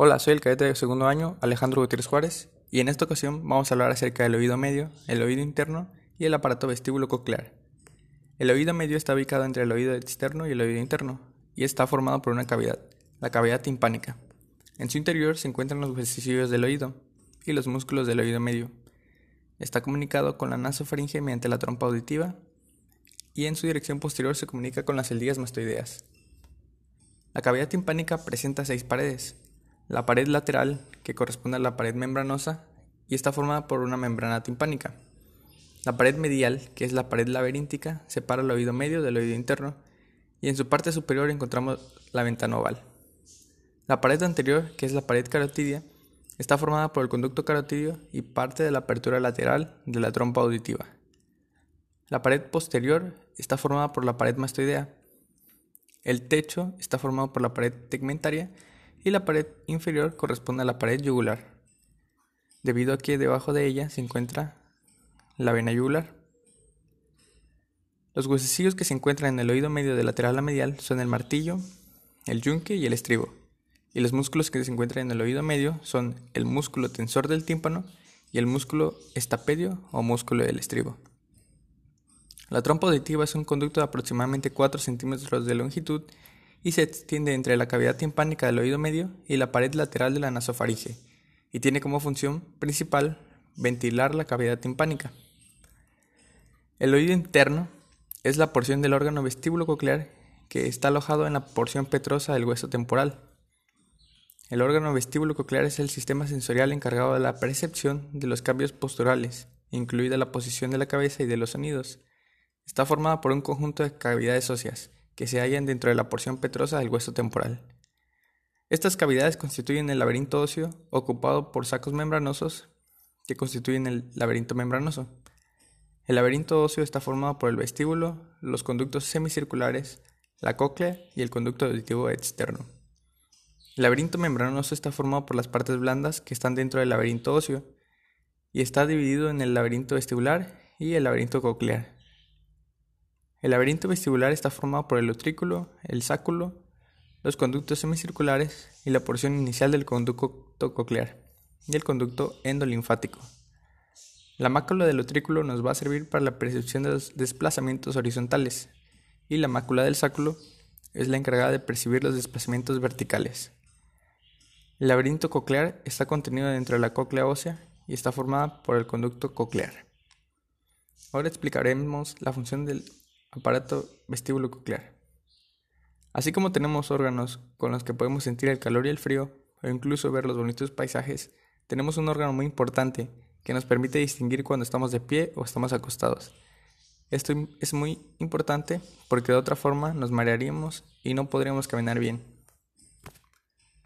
Hola, soy el cadete de segundo año, Alejandro Gutiérrez Juárez, y en esta ocasión vamos a hablar acerca del oído medio, el oído interno y el aparato vestíbulo coclear. El oído medio está ubicado entre el oído externo y el oído interno, y está formado por una cavidad, la cavidad timpánica. En su interior se encuentran los huesecillos del oído y los músculos del oído medio. Está comunicado con la nasofaringe mediante la trompa auditiva, y en su dirección posterior se comunica con las celdillas mastoideas. La cavidad timpánica presenta seis paredes, la pared lateral, que corresponde a la pared membranosa, y está formada por una membrana timpánica. La pared medial, que es la pared laberíntica, separa el oído medio del oído interno, y en su parte superior encontramos la ventana oval. La pared anterior, que es la pared carotidia, está formada por el conducto carotidio y parte de la apertura lateral de la trompa auditiva. La pared posterior está formada por la pared mastoidea. El techo está formado por la pared tegmentaria y la pared inferior corresponde a la pared yugular, debido a que debajo de ella se encuentra la vena yugular. Los huesecillos que se encuentran en el oído medio de lateral a medial son el martillo, el yunque y el estribo, y los músculos que se encuentran en el oído medio son el músculo tensor del tímpano y el músculo estapedio o músculo del estribo. La trompa auditiva es un conducto de aproximadamente 4 centímetros de longitud y se extiende entre la cavidad timpánica del oído medio y la pared lateral de la nasofaringe, y tiene como función principal ventilar la cavidad timpánica. El oído interno es la porción del órgano vestíbulo coclear que está alojado en la porción petrosa del hueso temporal. El órgano vestíbulo coclear es el sistema sensorial encargado de la percepción de los cambios posturales, incluida la posición de la cabeza y de los sonidos. Está formada por un conjunto de cavidades óseas, que se hallan dentro de la porción petrosa del hueso temporal. Estas cavidades constituyen el laberinto óseo ocupado por sacos membranosos que constituyen el laberinto membranoso. El laberinto óseo está formado por el vestíbulo, los conductos semicirculares, la cóclea y el conducto auditivo externo. El laberinto membranoso está formado por las partes blandas que están dentro del laberinto óseo y está dividido en el laberinto vestibular y el laberinto coclear. El laberinto vestibular está formado por el utrículo, el sáculo, los conductos semicirculares y la porción inicial del conducto coclear y el conducto endolinfático. La mácula del utrículo nos va a servir para la percepción de los desplazamientos horizontales y la mácula del sáculo es la encargada de percibir los desplazamientos verticales. El laberinto coclear está contenido dentro de la cóclea ósea y está formada por el conducto coclear. Ahora explicaremos la función del aparato vestíbulo coclear. Así como tenemos órganos con los que podemos sentir el calor y el frío, o incluso ver los bonitos paisajes, tenemos un órgano muy importante que nos permite distinguir cuando estamos de pie o estamos acostados. Esto es muy importante porque de otra forma nos marearíamos y no podríamos caminar bien.